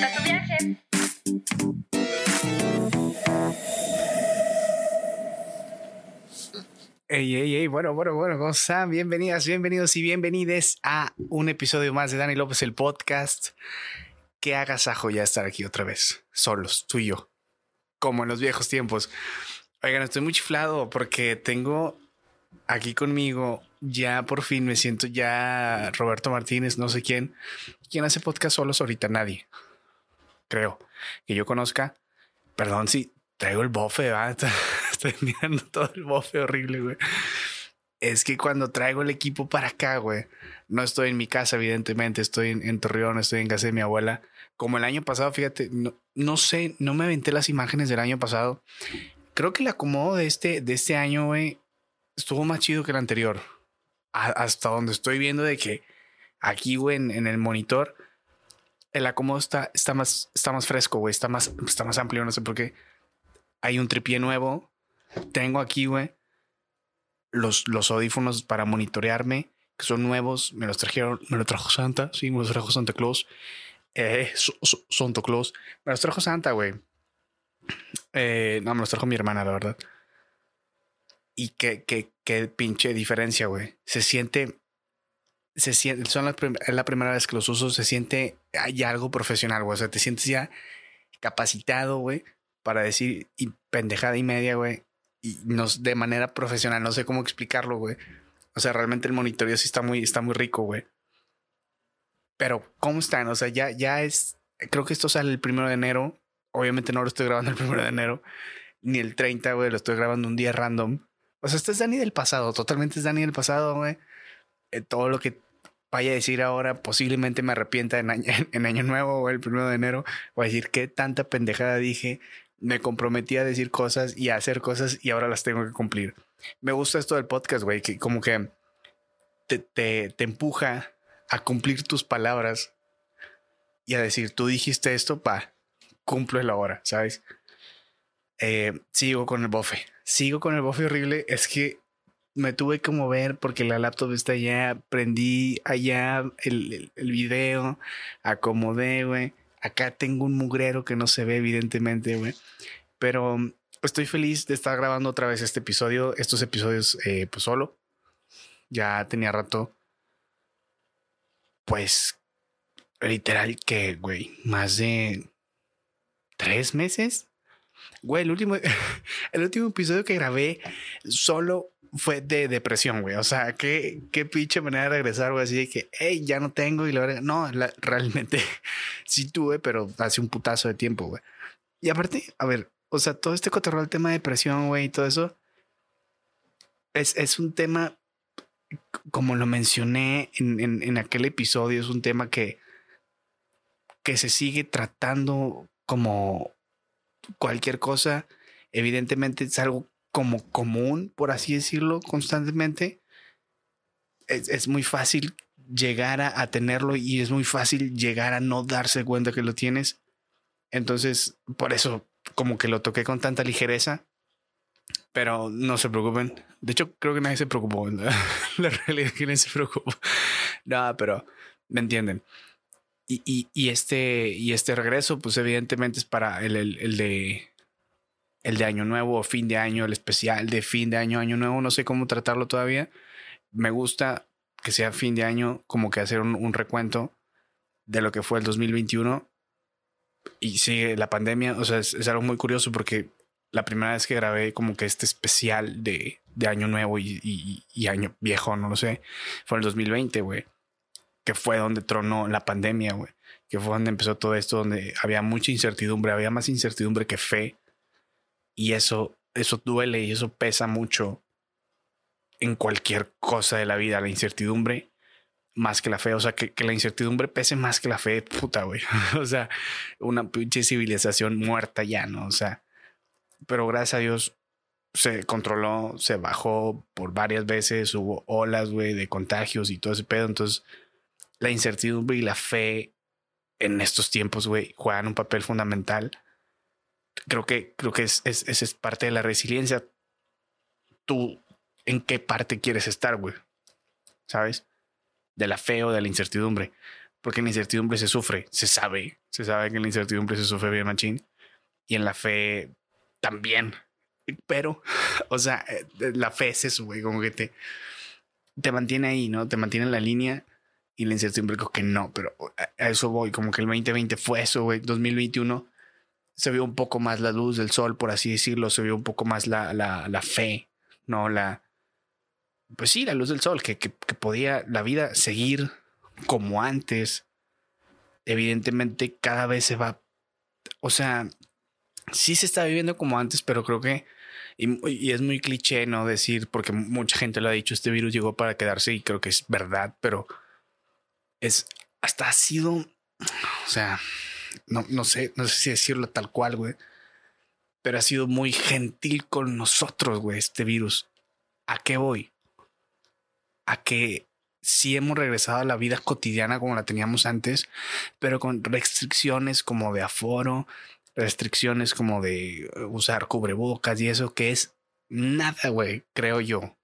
Disfruta tu viaje. Bueno, bueno, bueno, ¿cómo están? Bienvenidas, bienvenidos y bienvenides a un episodio más de Dani López, el podcast. Que agasajo ya estar aquí otra vez, solos, tú y yo, como en los viejos tiempos. Oigan, estoy muy chiflado porque tengo aquí conmigo, ya por fin me siento ya Roberto Martínez, no sé quién. ¿Quién hace podcast solos ahorita? Nadie. Creo. Que yo conozca. Perdón si traigo el bofe. Estoy mirando todo el bofe horrible, güey. Es que cuando traigo el equipo para acá, güey, no estoy en mi casa, evidentemente, estoy en, Torreón, estoy en casa de mi abuela. Como el año pasado, fíjate, no, no sé, no me aventé las imágenes del año pasado. Creo que el acomodo de este, de este año, güey, estuvo más chido que el anterior. Hasta donde estoy viendo de que aquí, güey, en el monitor, el acomodo está, está, más, está más fresco, güey, está más, está más amplio, no sé por qué. Hay un tripié nuevo. Tengo aquí, güey, los, los audífonos para monitorearme, que son nuevos. Me los trajeron, me los trajo Santa, sí, me los trajo Santa Claus. Eh, Santo Claus. Me los trajo Santa, güey. Eh, no, me los trajo mi hermana, la verdad. Y qué, qué, qué pinche diferencia, güey. Se siente. Se siente. Son la, prim- es la primera vez que los uso. Se siente. Hay algo profesional, güey. O sea, te sientes ya capacitado, güey, para decir y pendejada y media, güey. Y nos, de manera profesional. No sé cómo explicarlo, güey. O sea, realmente el monitoreo sí está muy, está muy rico, güey. Pero, ¿cómo están? O sea, ya, ya es. Creo que esto sale el primero de enero. Obviamente no lo estoy grabando el primero de enero. Ni el 30, güey. Lo estoy grabando un día random. O sea, este es Dani del pasado. Totalmente es Dani del pasado, güey. Eh, todo lo que vaya a decir ahora posiblemente me arrepienta en año, en año nuevo o el primero de enero. Voy a decir qué tanta pendejada dije. Me comprometí a decir cosas y a hacer cosas y ahora las tengo que cumplir. Me gusta esto del podcast, güey, que como que te, te, te empuja a cumplir tus palabras y a decir, tú dijiste esto, pa, cúmplelo ahora, ¿sabes? Eh, sigo con el bofe. Sigo con el bofe horrible. Es que me tuve que mover porque la laptop está allá. Prendí allá el, el, video. Acomodé, güey. Acá tengo un mugrero que no se ve, evidentemente, güey. Pero mm, estoy feliz de estar grabando otra vez este episodio. Estos episodios, eh, pues solo. Ya tenía rato. Pues, literal que, güey, más de tres meses. Güey, el último, el último episodio que grabé solo fue de depresión, güey. O sea, qué, qué pinche manera de regresar, güey. Así de que, hey, ya no tengo y la verdad, no, realmente sí tuve, pero hace un putazo de tiempo, güey. Y aparte, a ver, o sea, todo este cotorreo, el tema de depresión, güey, y todo eso, es, es un tema, como lo mencioné en, en, en aquel episodio, es un tema que, que se sigue tratando como cualquier cosa. Evidentemente es algo como común, por así decirlo, constantemente. Es, es muy fácil llegar a, a tenerlo y es muy fácil llegar a no darse cuenta que lo tienes. Entonces, por eso como que lo toqué con tanta ligereza. Pero no se preocupen. De hecho, creo que nadie se preocupó. La, la realidad es que nadie se preocupó. No, pero me entienden. Y, y, y este, y este regreso, pues evidentemente es para el, el, el de el de año nuevo o fin de año, el especial de fin de año, año nuevo, no sé cómo tratarlo todavía. Me gusta que sea fin de año, como que hacer un, recuento de lo que fue el 2021 y sigue la pandemia. O sea, es, algo muy curioso porque la primera vez que grabé como que este especial de, de año nuevo y, y, y año viejo, no lo sé, fue el 2020, güey que fue donde tronó la pandemia, güey. Que fue donde empezó todo esto, donde había mucha incertidumbre, había más incertidumbre que fe. Y eso, eso duele y eso pesa mucho en cualquier cosa de la vida, la incertidumbre más que la fe. O sea, que, que la incertidumbre pese más que la fe, puta, güey. o sea, una pinche civilización muerta ya, ¿no? O sea, pero gracias a Dios se controló, se bajó por varias veces, hubo olas, güey, de contagios y todo ese pedo. Entonces, la incertidumbre y la fe en estos tiempos, güey, juegan un papel fundamental. Creo que, creo que es, es, es, parte de la resiliencia. Tú, ¿en qué parte quieres estar, güey? ¿Sabes? De la fe o de la incertidumbre. porque en la incertidumbre se sufre, se sabe, se sabe que en la incertidumbre se sufre bien machín y en la fe también. Pero, o sea, eh, la fe es eso, güey, como que te, te mantiene ahí, ¿no? Te mantiene en la línea y la incertidumbre creo que no, pero a eso voy, como que el 2020 fue eso, güey, 2021 se vio un poco más la luz del sol, por así decirlo, se vio un poco más la, la, la fe, ¿no? La, pues sí, la luz del sol, que, que, que podía la vida seguir como antes. Evidentemente cada vez se va, o sea, sí se está viviendo como antes, pero creo que, y, es muy cliché, ¿no? Decir, porque mucha gente lo ha dicho, este virus llegó para quedarse y creo que es verdad, pero es, hasta ha sido, o sea, no, no sé, no sé si decirlo tal cual, güey, pero ha sido muy gentil con nosotros, güey, este virus. ¿A qué voy? A que sí hemos regresado a la vida cotidiana como la teníamos antes, pero con restricciones como de aforo, restricciones como de eh, usar cubrebocas y eso, que es nada, güey, creo yo,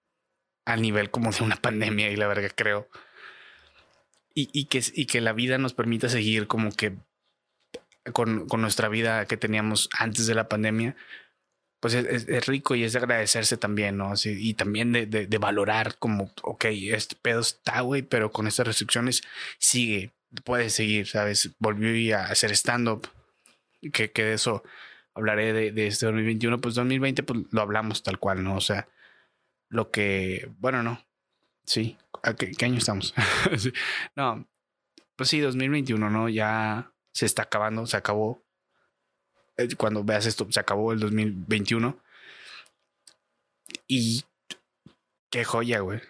a nivel como de una pandemia y la verga creo. Y, y, que, y que la vida nos permita seguir como que con, con nuestra vida que teníamos antes de la pandemia, pues es, es, rico y es de agradecerse también, ¿no? y también de, de, de, valorar como, ok, este pedo está, güey, pero con estas restricciones sigue, puede seguir, ¿sabes? Volvió a hacer stand-up, que, que de eso hablaré de, de, este 2021, pues 2020 pues lo hablamos tal cual, ¿no? O sea, lo que, bueno, no, sí, qué, qué año estamos? no, pues sí, 2021, ¿no? Ya se está acabando, se acabó. Eh, cuando veas esto, se acabó el 2021. Y qué joya, güey.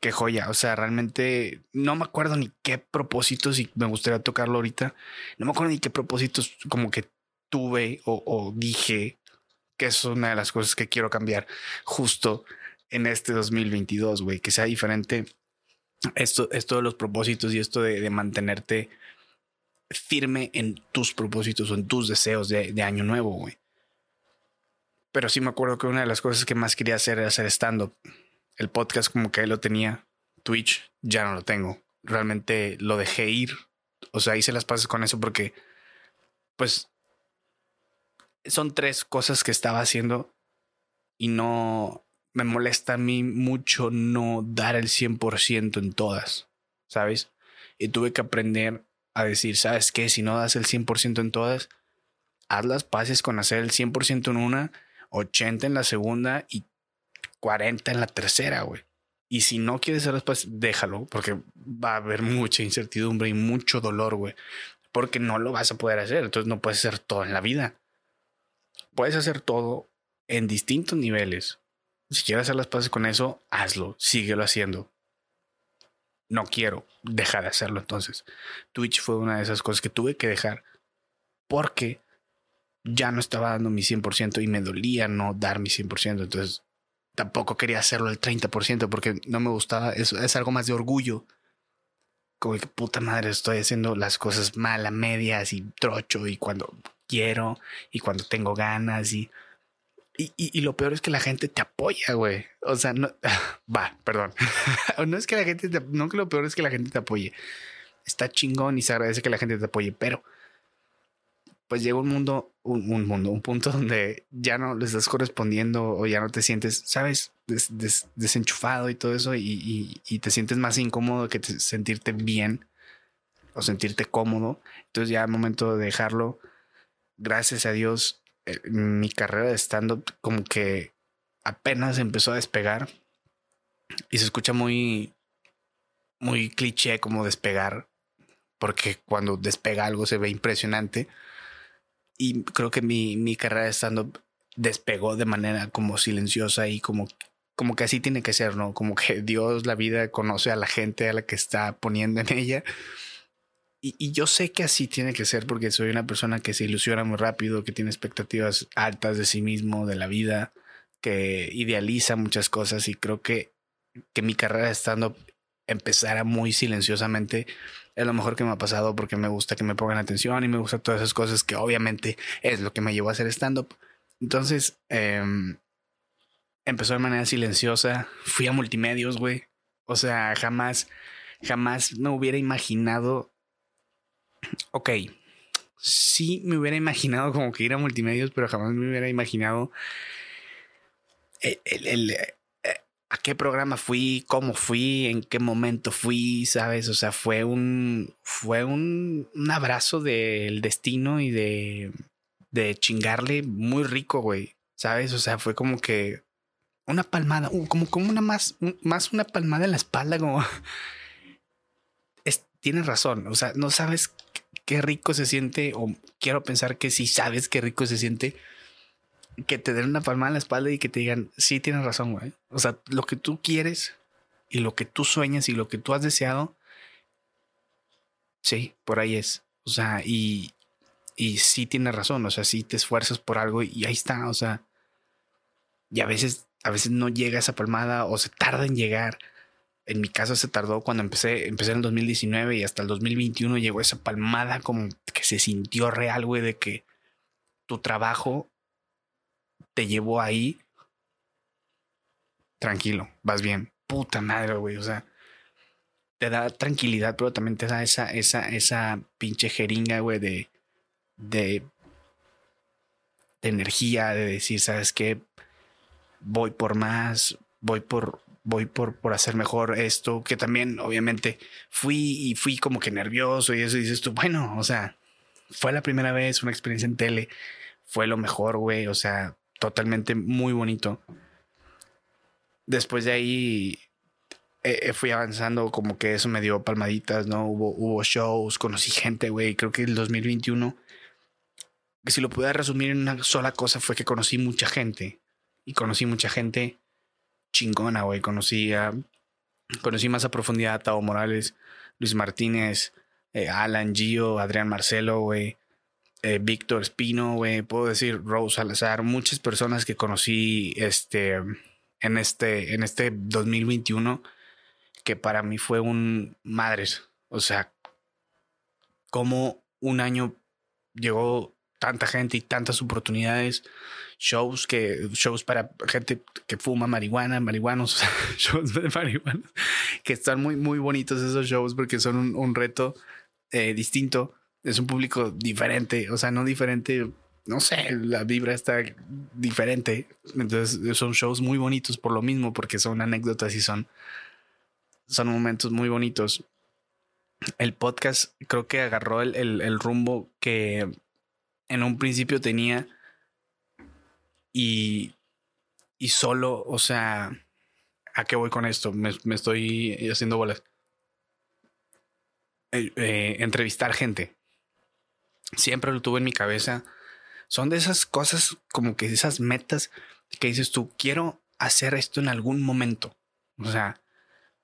Qué joya. O sea, realmente no me acuerdo ni qué propósitos, y me gustaría tocarlo ahorita. No me acuerdo ni qué propósitos como que tuve o, dije que es una de las cosas que quiero cambiar justo en este 2022, güey. Que sea diferente esto, esto de los propósitos y esto de mantenerte firme en tus propósitos o en tus deseos de, año nuevo, güey. Pero sí me acuerdo que una de las cosas que más quería hacer era hacer stand-up. El podcast como que lo tenía. Twitch ya no lo tengo. Realmente lo dejé ir. O sea, hice las paces con eso porque, pues, son tres cosas que estaba haciendo y no me molesta a mí mucho no dar el 100% en todas, ¿sabes? Y tuve que aprender a decir, ¿sabes qué? Si no das el 100% en todas, haz las paces con hacer el 100% en una, 80 en la segunda y 40 en la tercera, güey. Y si no quieres hacer las paces, déjalo, porque va a haber mucha incertidumbre y mucho dolor, güey. Porque no lo vas a poder hacer, entonces no puedes hacer todo en la vida. Puedes hacer todo en distintos niveles. Si quieres hacer las paces con eso, hazlo, síguelo haciendo no quiero dejar de hacerlo. Entonces, Twitch fue una de esas cosas que tuve que dejar porque ya no estaba dando mi 100% y me dolía no dar mi 100%. Entonces, tampoco quería hacerlo al 30% porque no me gustaba. Eso es algo más de orgullo. Como que puta madre, estoy haciendo las cosas mal medias y trocho y cuando quiero y cuando tengo ganas y y, y, lo peor es que la gente te apoya, güey. O sea, no va, perdón. no es que la gente te, no que lo peor es que la gente te apoye. Está chingón y se agradece que la gente te apoye, pero pues llega un mundo, un, un mundo, un punto donde ya no le estás correspondiendo o ya no te sientes, sabes, des, des, desenchufado y todo eso y, y, te sientes más incómodo que te, sentirte bien o sentirte cómodo. Entonces ya al momento de dejarlo, gracias a Dios, mi carrera de stand-up como que apenas empezó a despegar y se escucha muy, muy cliché como despegar, porque cuando despega algo se ve impresionante. Y creo que mi, mi carrera de stand-up despegó de manera como silenciosa y como, como que así tiene que ser, ¿no? Como que Dios, la vida, conoce a la gente a la que está poniendo en ella y, yo sé que así tiene que ser porque soy una persona que se ilusiona muy rápido, que tiene expectativas altas de sí mismo, de la vida, que idealiza muchas cosas y creo que, que mi carrera estando empezara muy silenciosamente es lo mejor que me ha pasado porque me gusta que me pongan atención y me gusta todas esas cosas que obviamente es lo que me llevó a hacer stand-up. Entonces, eh, empezó de manera silenciosa, fui a multimedios, güey. O sea, jamás, jamás me hubiera imaginado ok, sí me hubiera imaginado como que ir a multimedios, pero jamás me hubiera imaginado el, eh, a qué programa fui, cómo fui, en qué momento fui, ¿sabes? O sea, fue un, fue un, un abrazo del destino y de, de chingarle muy rico, güey, ¿sabes? O sea, fue como que una palmada, como, como una más, más una palmada en la espalda, como... tienes razón, o sea, no sabes qué rico se siente, o quiero pensar que sí sabes qué rico se siente que te den una palmada en la espalda y que te digan, sí, tienes razón, güey. O sea, lo que tú quieres y lo que tú sueñas y lo que tú has deseado, sí, por ahí es. O sea, y, y sí tienes razón, o sea, sí te esfuerzas por algo y ahí está, o sea, y a veces, a veces no llega esa palmada o se tarda en llegar. En mi caso se tardó cuando empecé, empecé en el 2019 y hasta el 2021 llegó esa palmada como que se sintió real, güey, de que tu trabajo te llevó ahí, tranquilo, vas bien. Puta madre, güey. O sea, te da tranquilidad, pero también te da esa, esa, esa pinche jeringa, güey, de, de, de energía, de decir, ¿sabes qué? Voy por más, voy por, voy por, por hacer mejor esto, que también, obviamente, fui y fui como que nervioso y eso, y dices tú, bueno, o sea, fue la primera vez, una experiencia en tele, fue lo mejor, güey, o sea, totalmente muy bonito. Después de ahí eh, eh, fui avanzando, como que eso me dio palmaditas, ¿no? Hubo, hubo shows, conocí gente, güey. Creo que el 2021, que si lo pudiera resumir en una sola cosa, fue que conocí mucha gente. Y conocí mucha gente chingona, güey. Conocí a, conocí más a profundidad a Tavo Morales, Luis Martínez, eh, Alan, Gio, Adrián Marcelo, güey. Eh, Víctor Espino, güey, puedo decir Rose Salazar, muchas personas que conocí este, en, este, en este 2021 que para mí fue un madres. O sea, como un año llegó tanta gente y tantas oportunidades, shows que shows para gente que fuma marihuana, marihuanos, shows de marihuana, que están muy muy bonitos esos shows porque son un, reto eh, distinto es un público diferente, o sea, no diferente, no sé, la vibra está diferente. Entonces son shows muy bonitos por lo mismo, porque son anécdotas y son, son momentos muy bonitos. El podcast creo que agarró el, el, rumbo que en un principio tenía y, y solo, o sea, ¿a qué voy con esto? Me, estoy haciendo bolas. Eh, eh, entrevistar gente siempre lo tuve en mi cabeza. Son de esas cosas como que esas metas que dices tú, quiero hacer esto en algún momento. O sea,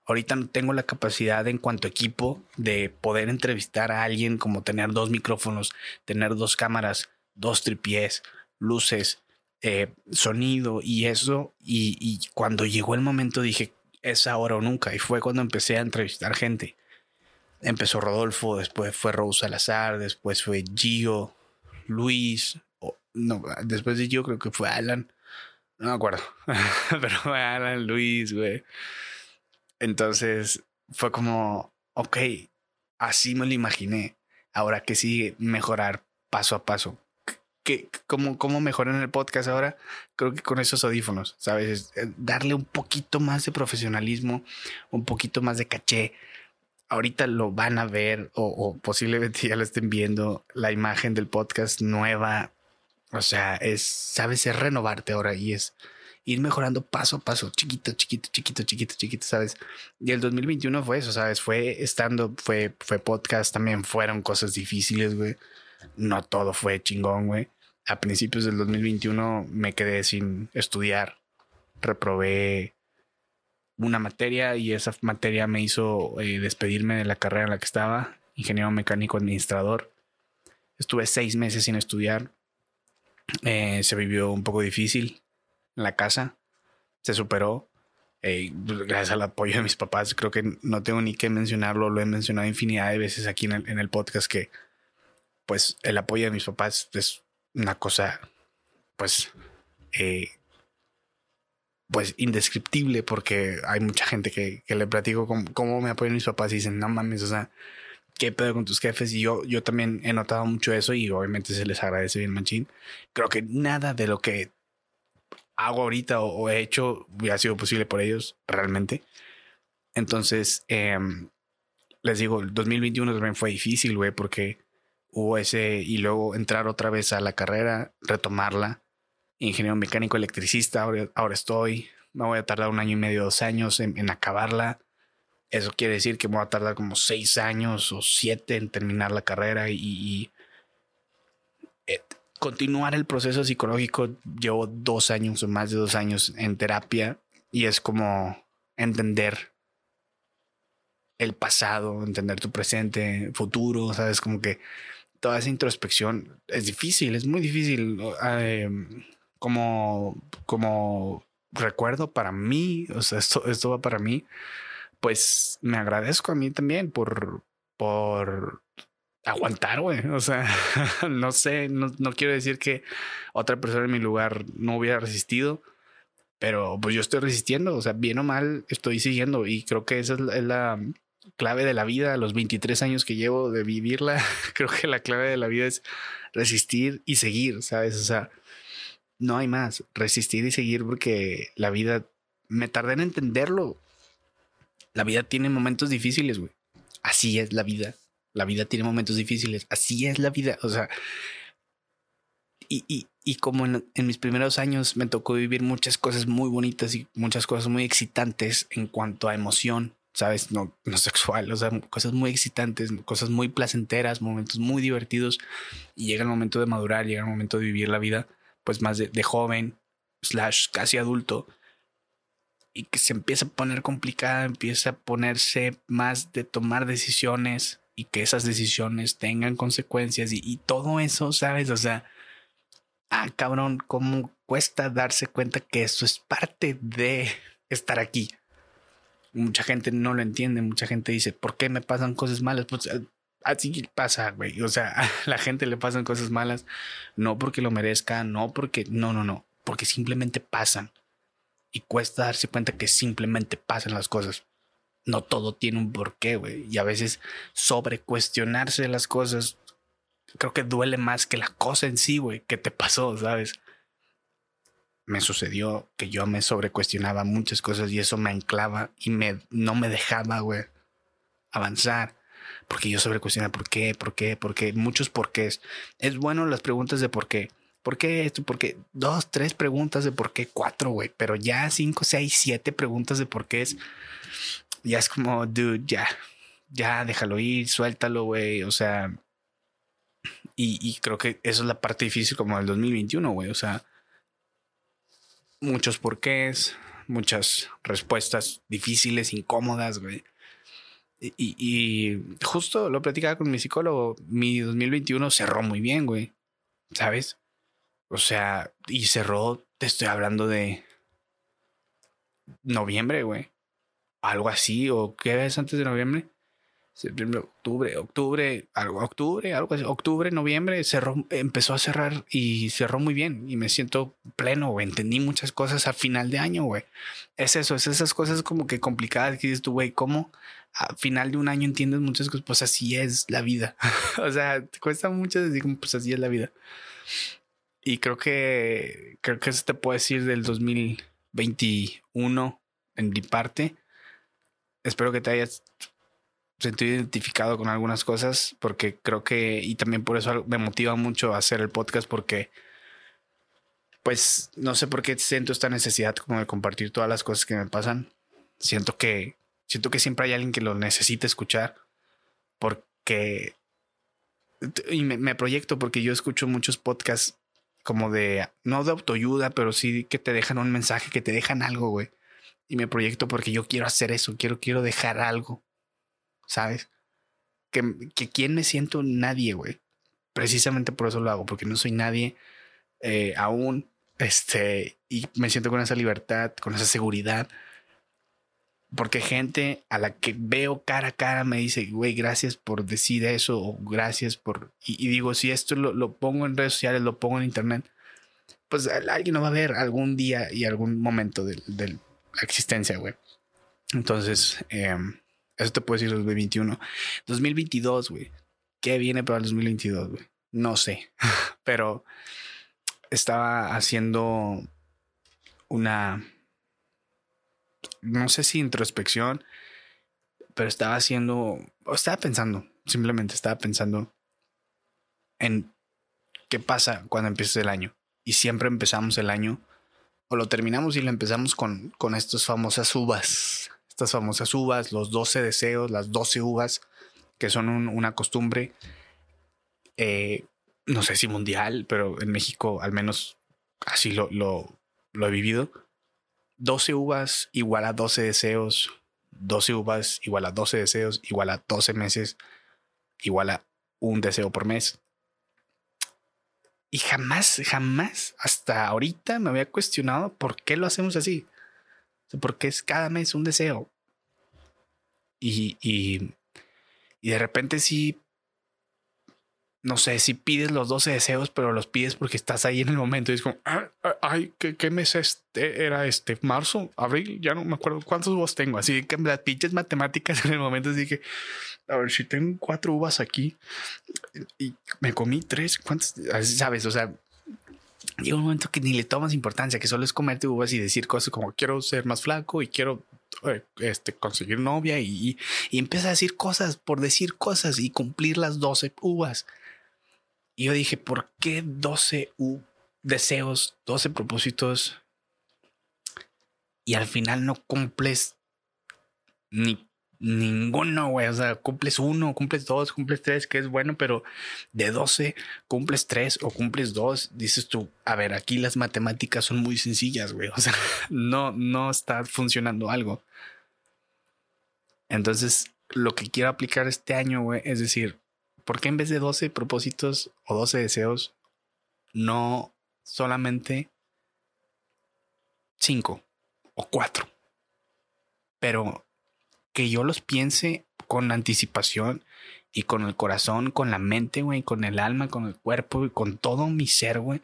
ahorita no tengo la capacidad en cuanto equipo de poder entrevistar a alguien como tener dos micrófonos, tener dos cámaras, dos tripiés, luces, eh, sonido y eso. Y, y cuando llegó el momento dije, es ahora o nunca. Y fue cuando empecé a entrevistar gente empezó Rodolfo, después fue Rose Salazar, después fue Gio, Luis, no, después de Gio creo que fue Alan, no me acuerdo, pero fue Alan, Luis, güey. Entonces fue como, ok, así me lo imaginé. Ahora que sigue mejorar paso a paso. ¿Qué, cómo, ¿Cómo mejorar en el podcast ahora? Creo que con esos audífonos, ¿sabes? Eh, darle un poquito más de profesionalismo, un poquito más de caché, ahorita lo van a ver o, posiblemente ya lo estén viendo, la imagen del podcast nueva. O sea, es, sabes, es renovarte ahora y es ir mejorando paso a paso, chiquito, chiquito, chiquito, chiquito, chiquito, ¿sabes? Y el 2021 fue eso, ¿sabes? Fue estando, fue, fue podcast, también fueron cosas difíciles, güey. No todo fue chingón, güey. A principios del 2021 me quedé sin estudiar, reprobé una materia y esa materia me hizo eh, despedirme de la carrera en la que estaba, ingeniero mecánico administrador. Estuve seis meses sin estudiar. Eh, se vivió un poco difícil en la casa. Se superó. Eh, gracias al apoyo de mis papás. Creo que no tengo ni que mencionarlo. Lo he mencionado infinidad de veces aquí en el, en el podcast que pues el apoyo de mis papás es una cosa pues pues indescriptible porque hay mucha gente que, le platico cómo, me apoyan mis papás y dicen, no mames, o sea, qué pedo con tus jefes. Y yo, yo también he notado mucho eso y obviamente se les agradece bien, machín. Creo que nada de lo que hago ahorita o, he hecho hubiera sido posible por ellos realmente. Entonces, em, les digo, el 2021 también fue difícil, güey, porque hubo ese y luego entrar otra vez a la carrera, retomarla. Ingeniero mecánico electricista, ahora, ahora estoy. Me voy a tardar un año y medio, dos años en, acabarla. Eso quiere decir que me voy a tardar como seis años o siete en terminar la carrera y, eh, continuar el proceso psicológico. Llevo dos años o más de dos años en terapia y es como entender el pasado, entender tu presente, futuro, sabes, como que toda esa introspección es difícil, es muy difícil. Eh, como, como recuerdo para mí, o sea, esto, esto va para mí, pues me agradezco a mí también por, por aguantar, güey. O sea, no sé, no, no, quiero decir que otra persona en mi lugar no hubiera resistido, pero pues yo estoy resistiendo, o sea, bien o mal estoy siguiendo y creo que esa es la, clave de la vida, los 23 años que llevo de vivirla, creo que la clave de la vida es resistir y seguir, ¿sabes? O sea, no hay más, resistir y seguir porque la vida, me tardé en entenderlo. La vida tiene momentos difíciles, güey. Así es la vida. La vida tiene momentos difíciles. Así es la vida. O sea, y, y, y como en, en, mis primeros años me tocó vivir muchas cosas muy bonitas y muchas cosas muy excitantes en cuanto a emoción, ¿sabes? No, no sexual, o sea, cosas muy excitantes, cosas muy placenteras, momentos muy divertidos. Y llega el momento de madurar, llega el momento de vivir la vida, pues más de, de joven, slash casi adulto. Y que se empieza a poner complicada, empieza a ponerse más de tomar decisiones y que esas decisiones tengan consecuencias y, y todo eso, ¿sabes? O sea, ah, cabrón, cómo cuesta darse cuenta que eso es parte de estar aquí mucha gente no lo entiende, mucha gente dice, ¿por qué me pasan cosas malas? Pues eh, así pasa, güey. O sea, a la gente le pasan cosas malas, no porque lo merezca, no porque, no, no, no, porque simplemente pasan. Y cuesta darse cuenta que simplemente pasan las cosas. No todo tiene un porqué, güey. Y a veces sobre cuestionarse las cosas, creo que duele más que la cosa en sí, güey, que te pasó, ¿sabes? Me sucedió que yo me sobrecuestionaba muchas cosas y eso me anclaba y me, no me dejaba, güey, avanzar. Porque yo sobrecuestionaba por qué, por qué, por qué, muchos porqués. Es bueno las preguntas de por qué. ¿Por qué esto? ¿Por qué? Dos, tres preguntas de por qué, cuatro, güey. Pero ya cinco, seis, siete preguntas de por qué es. Ya es como, dude, ya, ya déjalo ir, suéltalo, güey. O sea, y, y creo que eso es la parte difícil como del 2021, güey. O sea, muchos porqués, muchas respuestas difíciles, incómodas, güey. Y, justo lo platicaba con mi psicólogo, mi 2021 cerró muy bien, güey. ¿Sabes? O sea, y cerró, te estoy hablando de noviembre, güey. Algo así, o qué ves antes de noviembre septiembre, octubre, octubre, algo, octubre, algo así, octubre, noviembre, cerró, empezó a cerrar y cerró muy bien y me siento pleno, güey. Entendí muchas cosas a final de año, güey. Es eso, es esas cosas como que complicadas que dices tú, güey, ¿cómo a final de un año entiendes muchas cosas? Pues así es la vida. o sea, te cuesta mucho decir, pues así es la vida. Y creo que, creo que eso te puedo decir del 2021 en mi parte. Espero que te hayas sentí identificado con algunas cosas porque creo que, y también por eso me motiva mucho hacer el podcast porque, pues, no sé por qué siento esta necesidad como de compartir todas las cosas que me pasan. Siento que, siento que siempre hay alguien que lo necesita escuchar porque, y me, me proyecto porque yo escucho muchos podcasts como de, no de autoayuda, pero sí que te dejan un mensaje, que te dejan algo, güey. Y me proyecto porque yo quiero hacer eso, quiero, quiero dejar algo ¿sabes? Que, que quién me siento nadie, güey. Precisamente por eso lo hago, porque no soy nadie eh, aún, este, y me siento con esa libertad, con esa seguridad. Porque gente a la que veo cara a cara me dice, güey, gracias por decir eso, o gracias por... Y, digo, si esto lo, lo, pongo en redes sociales, lo pongo en internet, pues alguien lo va a ver algún día y algún momento de, de la existencia, güey. Entonces, eh, Eso te puedo decir 2021. 2022, güey. ¿Qué viene para el 2022, güey? No sé. Pero estaba haciendo una, no sé si introspección, pero estaba haciendo, estaba pensando, simplemente estaba pensando en qué pasa cuando empieza el año. Y siempre empezamos el año, o lo terminamos y lo empezamos con, con estas famosas uvas, estas famosas uvas, los 12 deseos, las 12 uvas, que son una costumbre, eh, no sé si mundial, pero en México al menos así lo, lo, lo he vivido. 12 uvas igual a 12 deseos, 12 uvas igual a 12 deseos, igual a 12 meses, igual a un deseo por mes. Y jamás, jamás, hasta ahorita me había cuestionado por qué lo hacemos así. Porque es cada mes un deseo. Y, y, y de repente sí no sé, si pides los 12 deseos, pero los pides porque estás ahí en el momento y es como, ah, ah, ay, ¿qué, mes este era este? ¿Marzo? ¿Abril? Ya no me acuerdo cuántos uvas tengo. Así que las pinches matemáticas en el momento dije, a ver, si tengo cuatro uvas aquí y me comí tres, ¿cuántas? ¿Sabes? O sea, llega un momento que ni le tomas importancia, que solo es comerte uvas y decir cosas como quiero ser más flaco y quiero eh, este, conseguir novia y, y, empieza a decir cosas por decir cosas y cumplir las 12 uvas. Y yo dije, ¿por qué 12 deseos, 12 propósitos? Y al final no cumples ni ninguno, güey. O sea, cumples uno, cumples dos, cumples tres, que es bueno, pero de 12 cumples tres o cumples dos, dices tú, a ver, aquí las matemáticas son muy sencillas, güey. O sea, no, no está funcionando algo. Entonces, lo que quiero aplicar este año, güey, es decir, ¿por qué en vez de 12 propósitos o 12 deseos, no solamente 5 o 4? Pero que yo los piense con anticipación y con el corazón, con la mente, güey, con el alma, con el cuerpo y con todo mi ser, güey.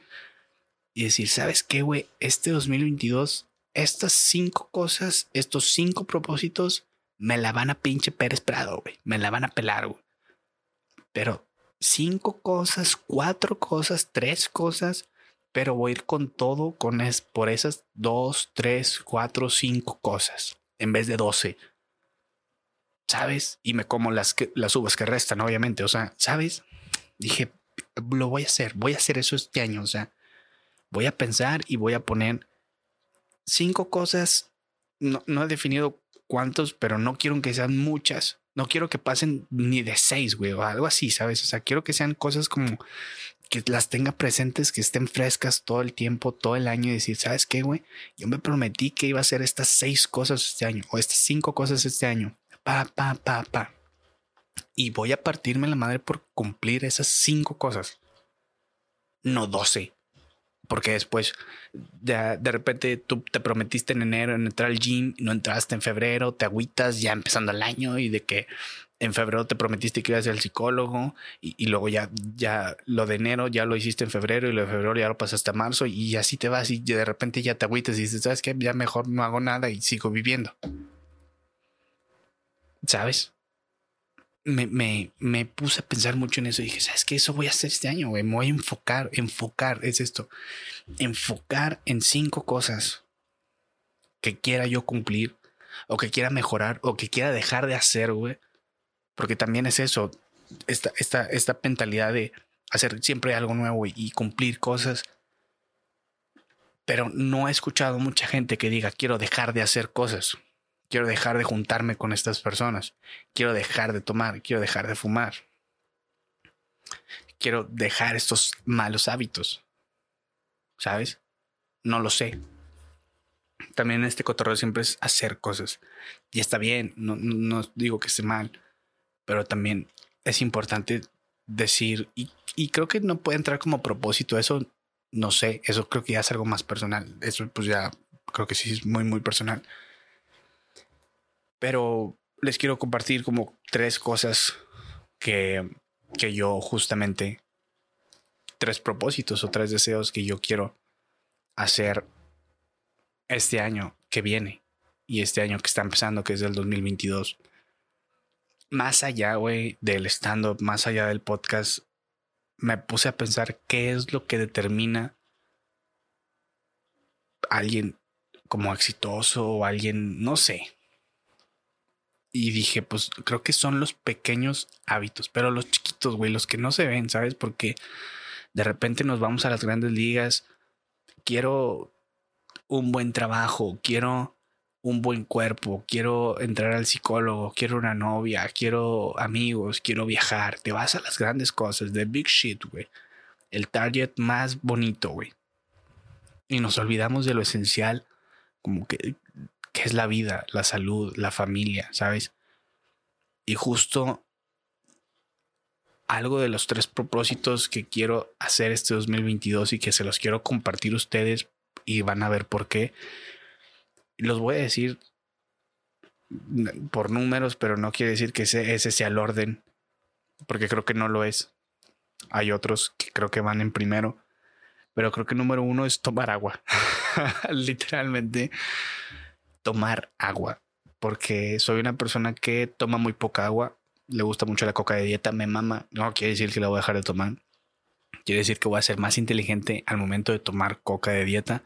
Y decir, ¿sabes qué, güey? Este 2022, estas cinco cosas, estos cinco propósitos, me la van a pinche Pérez Prado, güey. Me la van a pelar, güey. Pero cinco cosas, cuatro cosas, tres cosas, pero voy a ir con todo con es, por esas dos, tres, cuatro, cinco cosas en vez de doce. ¿Sabes? Y me como las, las uvas que restan, obviamente. O sea, ¿sabes? Dije, lo voy a hacer, voy a hacer eso este año. O sea, voy a pensar y voy a poner cinco cosas. No, no he definido cuántos, pero no quiero que sean muchas no quiero que pasen ni de seis, güey, o algo así, ¿sabes? O sea, quiero que sean cosas como que las tenga presentes, que estén frescas todo el tiempo, todo el año y decir, ¿sabes qué, güey? Yo me prometí que iba a hacer estas seis cosas este año o estas cinco cosas este año. Pa, pa, pa, pa. Y voy a partirme la madre por cumplir esas cinco cosas. No doce porque después de, de, repente tú te prometiste en enero en entrar al gym, no entraste en febrero, te agüitas ya empezando el año y de que en febrero te prometiste que ibas al psicólogo y, y, luego ya, ya lo de enero ya lo hiciste en febrero y lo de febrero ya lo pasaste a marzo y así te vas y de repente ya te agüitas y dices, ¿sabes qué? Ya mejor no hago nada y sigo viviendo. ¿Sabes? me, me, puse a pensar mucho en eso y dije, ¿sabes qué? Eso voy a hacer este año, güey. Me voy a enfocar, enfocar, es esto. Enfocar en cinco cosas que quiera yo cumplir o que quiera mejorar o que quiera dejar de hacer, güey. Porque también es eso, esta, esta, esta mentalidad de hacer siempre algo nuevo y cumplir cosas. Pero no he escuchado mucha gente que diga, quiero dejar de hacer cosas. Quiero dejar de juntarme con estas personas. Quiero dejar de tomar. Quiero dejar de fumar. Quiero dejar estos malos hábitos. ¿Sabes? No lo sé. También este cotorreo siempre es hacer cosas. Y está bien, no, no digo que esté mal, pero también es importante decir, y, y creo que no puede entrar como propósito, eso no sé, eso creo que ya es algo más personal, eso pues ya creo que sí es muy, muy personal pero les quiero compartir como tres cosas que, que yo justamente, tres propósitos o tres deseos que yo quiero hacer este año que viene y este año que está empezando, que es el 2022. más allá, güey, del stand-up, más allá del podcast, me puse a pensar qué es lo que determina alguien como exitoso o alguien, no sé. Y dije, pues creo que son los pequeños hábitos, pero los chiquitos, güey, los que no se ven, ¿sabes? Porque de repente nos vamos a las grandes ligas. Quiero un buen trabajo, quiero un buen cuerpo, quiero entrar al psicólogo, quiero una novia, quiero amigos, quiero viajar. Te vas a las grandes cosas, de big shit, güey. El target más bonito, güey. Y nos olvidamos de lo esencial, como que, que es la vida, la salud, la familia, ¿sabes? Y justo algo de los tres propósitos que quiero hacer este 2022 y que se los quiero compartir ustedes y van a ver por qué los voy a decir por números, pero no quiere decir que ese sea el orden, porque creo que no lo es. Hay otros que creo que van en primero, pero creo que número uno es tomar agua. Literalmente, tomar agua, porque soy una persona que toma muy poca agua, le gusta mucho la coca de dieta, me mama, no quiere decir que la voy a dejar de tomar. Quiere decir que voy a ser más inteligente al momento de tomar coca de dieta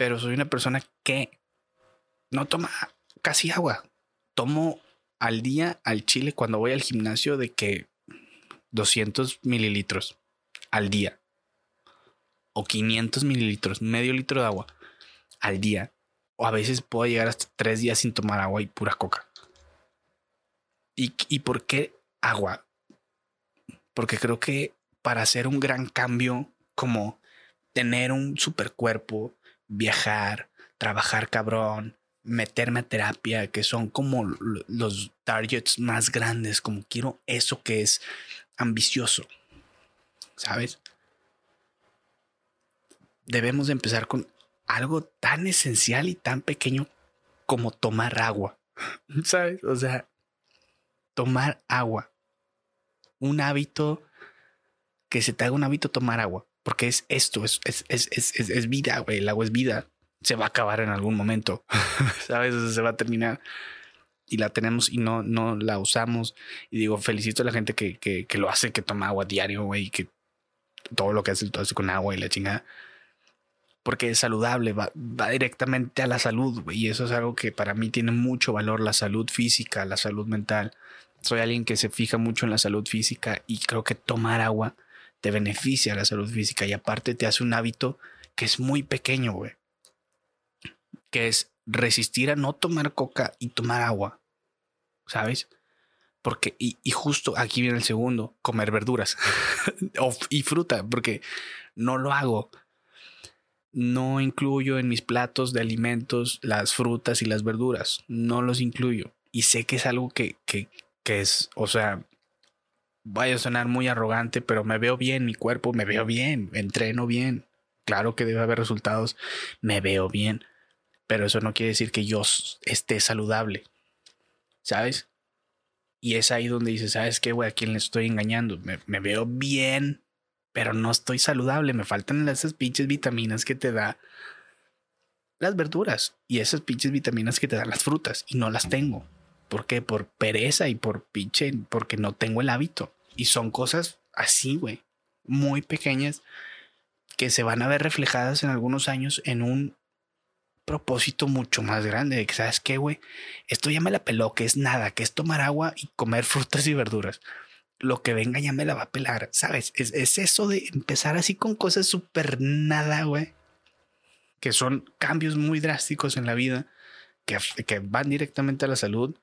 pero soy una persona que no toma casi agua. Tomo al día al chile cuando voy al gimnasio de que 200 mililitros al día o 500 mililitros, medio litro de agua al día. O a veces puedo llegar hasta tres días sin tomar agua y pura coca. ¿Y, y por qué agua? Porque creo que para hacer un gran cambio como tener un super cuerpo, viajar, trabajar cabrón, meterme a terapia, que son como los targets más grandes, como quiero eso que es ambicioso, ¿sabes? Debemos de empezar con algo tan esencial y tan pequeño como tomar agua, ¿sabes? O sea, tomar agua. Un hábito que se te haga un hábito tomar agua. Porque es esto, es, es, es, es vida, güey. El agua es vida. Se va a acabar en algún momento. ¿Sabes? se va a terminar. Y la tenemos y no, no la usamos. Y digo, felicito a la gente que, que, lo hace, que toma agua diario, güey. Que todo lo que hace, todo hace con agua y la chingada. Porque es saludable, va, va directamente a la salud. Y eso es algo que para mí tiene mucho valor, la salud física, la salud mental. Soy alguien que se fija mucho en la salud física y creo que tomar agua te beneficia la salud física y aparte te hace un hábito que es muy pequeño, güey. Que es resistir a no tomar coca y tomar agua. ¿Sabes? Porque, y, justo aquí viene el segundo, comer verduras y fruta, porque no lo hago. No incluyo en mis platos de alimentos las frutas y las verduras. No los incluyo. Y sé que es algo que, que, que es, o sea, vaya a sonar muy arrogante, pero me veo bien, mi cuerpo, me veo bien, entreno bien. Claro que debe haber resultados, me veo bien, pero eso no quiere decir que yo esté saludable, ¿sabes? Y es ahí donde dices, ¿sabes qué, güey? ¿A quién le estoy engañando? Me, me, veo bien, pero no estoy saludable. Me faltan esas pinches vitaminas que te da las verduras y esas pinches vitaminas que te dan las frutas y no las tengo. ¿Por qué? Por pereza y por pinche, porque no tengo el hábito. Y son cosas así, güey, muy pequeñas que se van a ver reflejadas en algunos años en un propósito mucho más grande de que, ¿sabes qué, güey? Esto ya me la peló, que es nada, que es tomar agua y comer frutas y verduras. Lo que venga ya me la va a pelar, ¿sabes? Es, es eso de empezar así con cosas súper nada, güey. Que son cambios muy drásticos en la vida, que, que van directamente a la salud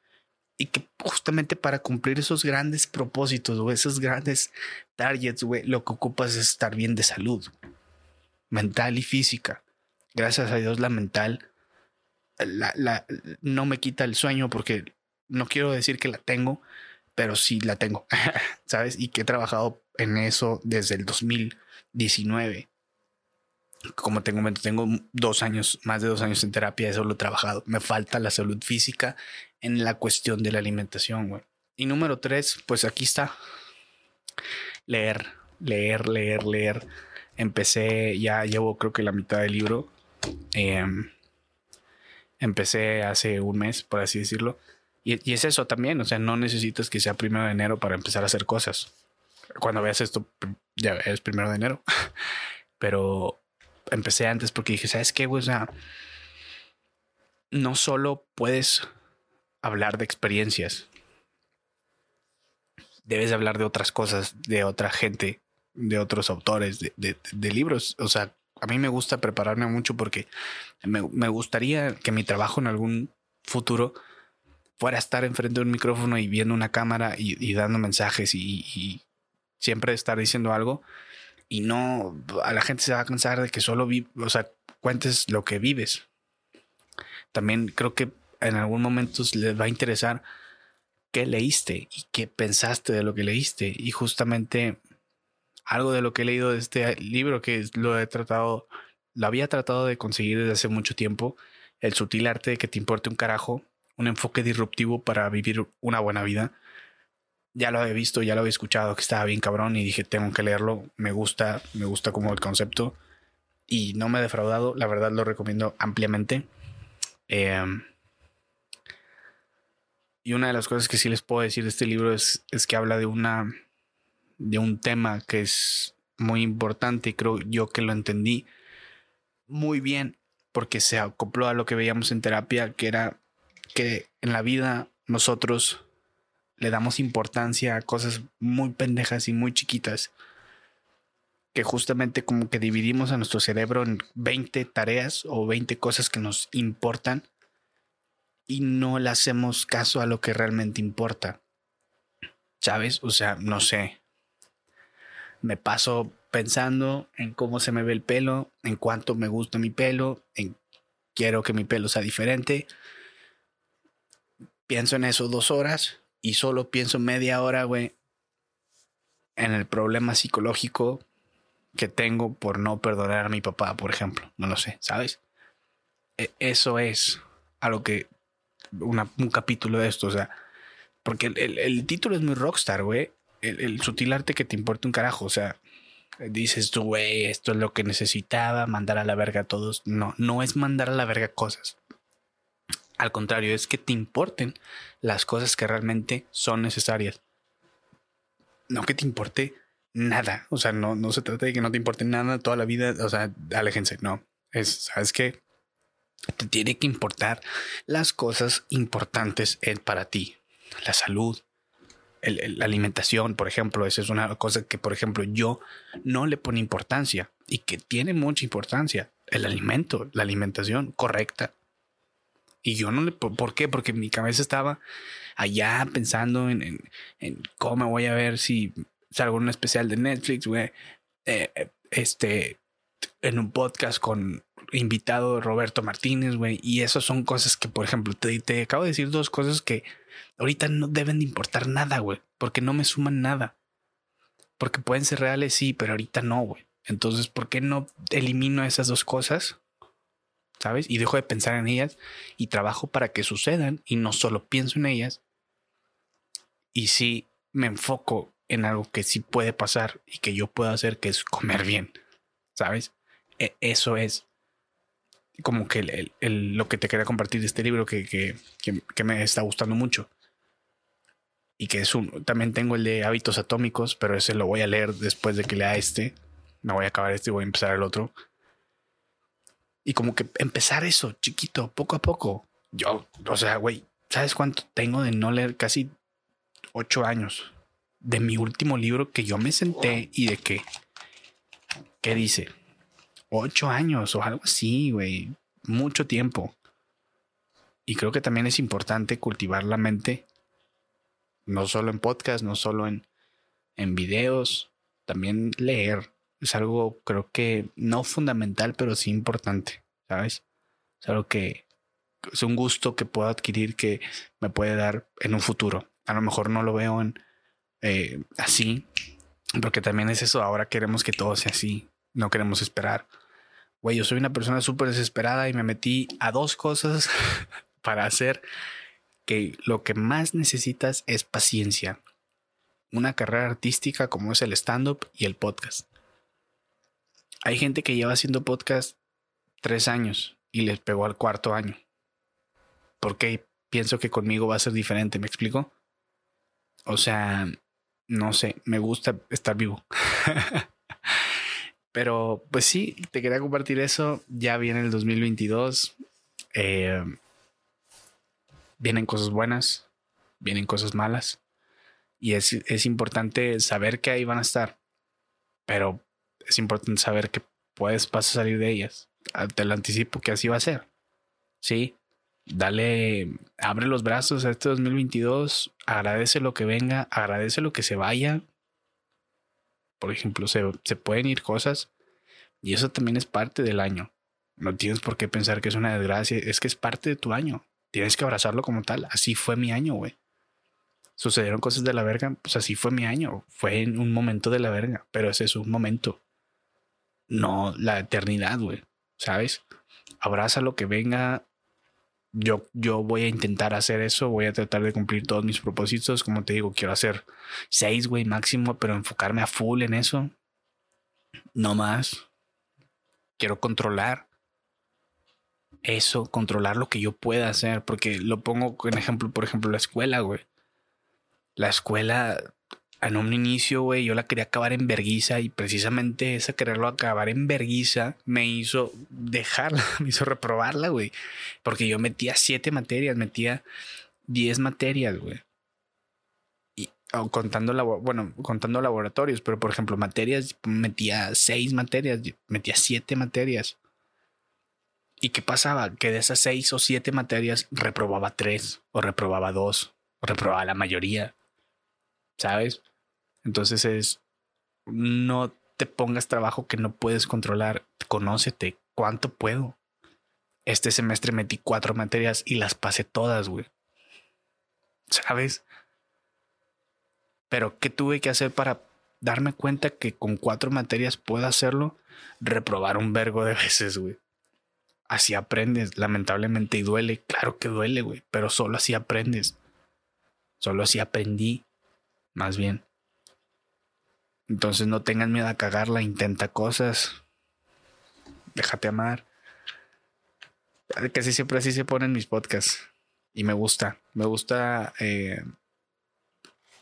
y que justamente para cumplir esos grandes propósitos o esos grandes targets, güey, lo que ocupas es estar bien de salud mental y física. Gracias a Dios la mental la, la, no me quita el sueño porque no quiero decir que la tengo, pero sí la tengo, ¿sabes? Y que he trabajado en eso desde el 2019 como tengo tengo dos años, más de dos años en terapia, eso lo he trabajado. Me falta la salud física en la cuestión de la alimentación, güey. Y número tres, pues aquí está. Leer, leer, leer, leer. Empecé, ya llevo creo que la mitad del libro. Em, empecé hace un mes, por así decirlo. Y, es eso también, o sea, no necesitas que sea primero de enero para empezar a hacer cosas. Cuando veas esto, ya es primero de enero. Pero empecé antes porque dije, ¿sabes qué? O sea, no solo puedes hablar de experiencias, debes hablar de otras cosas, de otra gente, de otros autores, de, libros. O sea, a mí me gusta prepararme mucho porque me, gustaría que mi trabajo en algún futuro fuera estar enfrente de un micrófono y viendo una cámara y, dando mensajes y, siempre estar diciendo algo y no a la gente se va a cansar de que solo vi, o sea, cuentes lo que vives. También creo que en algún momento les va a interesar qué leíste y qué pensaste de lo que leíste y justamente algo de lo que he leído de este libro que lo he tratado lo había tratado de conseguir desde hace mucho tiempo, el sutil arte de que te importe un carajo un enfoque disruptivo para vivir una buena vida. Ya lo había visto, ya lo había escuchado, que estaba bien cabrón y dije, tengo que leerlo, me gusta, me gusta como el concepto y no me he defraudado, la verdad lo recomiendo ampliamente. Em, y una de las cosas que sí les puedo decir de este libro es, es que habla de una de un tema que es muy importante y creo yo que lo entendí muy bien porque se acopló a lo que veíamos en terapia, que era que en la vida nosotros le damos importancia a cosas muy pendejas y muy chiquitas que justamente como que dividimos a nuestro cerebro en 20 tareas o 20 cosas que nos importan y no le hacemos caso a lo que realmente importa. ¿Sabes? O sea, no sé. Me paso pensando en cómo se me ve el pelo, en cuánto me gusta mi pelo, en quiero que mi pelo sea diferente, pienso en eso dos horas y solo pienso media hora, güey, en el problema psicológico que tengo por no perdonar a mi papá, por ejemplo. No lo sé, ¿sabes? E, eso es a lo que un capítulo de esto, o sea, porque el, título es muy rockstar, güey. El, el, sutil arte que te importa un carajo, o sea, dices güey, esto es lo que necesitaba, mandar a la verga a todos. No, no es mandar a la verga cosas. Al contrario, es que te importen las cosas que realmente son necesarias. No que te importe nada. O sea, no, no se trata de que no te importe nada toda la vida. O sea, aléjense. No. Es, ¿sabes qué? Te tiene que importar las cosas importantes para ti. La salud, la alimentación, por ejemplo. Esa es una cosa que, por ejemplo, yo no le pone importancia y que tiene mucha importancia. El alimento, la alimentación correcta y yo no le... ¿Por qué? Porque mi cabeza estaba allá pensando en, cómo me voy a ver si salgo en un especial de Netflix, güey. Eh, este, en un podcast con invitado Roberto Martínez, güey. Y esas son cosas que, por ejemplo, te, te acabo de decir dos cosas que ahorita no deben de importar nada, güey. Porque no me suman nada. Porque pueden ser reales, sí, pero ahorita no, güey. Entonces, ¿por qué no elimino esas dos cosas? ¿Sabes? Y dejo de pensar en ellas y trabajo para que sucedan y no solo pienso en ellas. Y sí me enfoco en algo que sí puede pasar y que yo puedo hacer, que es comer bien, ¿sabes? E, eso es como que lo que te quería compartir de este libro que, que, me está gustando mucho. Y que es un, también tengo el de hábitos atómicos, pero ese lo voy a leer después de que lea este. Me voy a acabar este y voy a empezar el otro y como que empezar eso chiquito, poco a poco. Yo, o sea, güey, ¿sabes cuánto tengo de no leer? Casi ocho años de mi último libro que yo me senté y de que, ¿qué dice? Ocho años o algo así, güey. Mucho tiempo. Y creo que también es importante cultivar la mente, no solo en podcast, no solo en, en videos, también leer es algo creo que no fundamental, pero sí importante, ¿sabes? Es algo que es un gusto que puedo adquirir que me puede dar en un futuro. A lo mejor no lo veo eh, así, porque también es eso, ahora queremos que todo sea así, no queremos esperar. Güey, yo soy una persona súper desesperada y me metí a dos cosas para hacer que lo que más necesitas es paciencia. Una carrera artística como es el stand-up y el podcast. Hay gente que lleva haciendo podcast tres años y les pegó al cuarto año. ¿Por qué? pienso que conmigo va a ser diferente, ¿me explico? O sea, no sé, me gusta estar vivo. Pero pues sí, te quería compartir eso. Ya viene el 2022. Eh, vienen cosas buenas, vienen cosas malas. Y es, es importante saber que ahí van a estar. Pero es importante saber que puedes vas a salir de ellas. Te lo anticipo que así va a ser. Sí, dale, abre los brazos a este 2022, agradece lo que venga, agradece lo que se vaya. Por ejemplo, se, se pueden ir cosas y eso también es parte del año. No tienes por qué pensar que es una desgracia, es que es parte de tu año. Tienes que abrazarlo como tal. Así fue mi año, güey. Sucedieron cosas de la verga, pues así fue mi año. Fue en un momento de la verga, pero ese es un momento. No la eternidad, güey. ¿Sabes? Abraza lo que venga, yo, yo voy a intentar hacer eso, voy a tratar de cumplir todos mis propósitos, como te digo, quiero hacer seis, güey, máximo, pero enfocarme a full en eso. No más. Quiero controlar eso, controlar lo que yo pueda hacer, porque lo pongo en ejemplo, por ejemplo, la escuela, güey. La escuela en un inicio, güey, yo la quería acabar en verguiza y precisamente esa quererlo acabar en verguiza me hizo dejarla, me hizo reprobarla, güey. Porque yo metía siete materias, metía diez materias, güey. Y contando, bueno, contando laboratorios, pero por ejemplo, materias, metía seis materias, metía siete materias. ¿Y qué pasaba? Que de esas seis o siete materias reprobaba tres, o reprobaba dos, o reprobaba la mayoría. ¿Sabes? Entonces es, no te pongas trabajo que no puedes controlar, conócete, ¿cuánto puedo? Este semestre metí cuatro materias y las pasé todas, güey. ¿Sabes? Pero ¿qué tuve que hacer para darme cuenta que con cuatro materias puedo hacerlo? Reprobar un vergo de veces, güey. Así aprendes, lamentablemente, y duele. Claro que duele, güey, pero solo así aprendes. Solo así aprendí, más bien. Entonces no tengan miedo a cagarla, intenta cosas. Déjate amar. Casi siempre así se ponen mis podcasts. Y me gusta. Me gusta eh,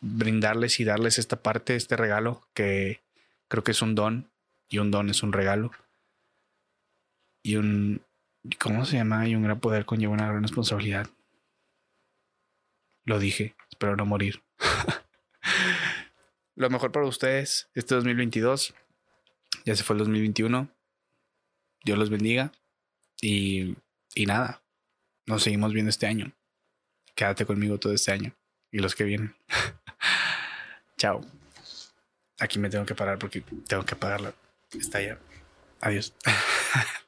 brindarles y darles esta parte, este regalo, que creo que es un don. Y un don es un regalo. Y un. ¿Cómo se llama? Y un gran poder conlleva una gran responsabilidad. Lo dije. Espero no morir. Lo mejor para ustedes este 2022. Ya se fue el 2021. Dios los bendiga. Y, y nada, nos seguimos viendo este año. Quédate conmigo todo este año y los que vienen. Chao. Aquí me tengo que parar porque tengo que apagarla. Está ya. Adiós.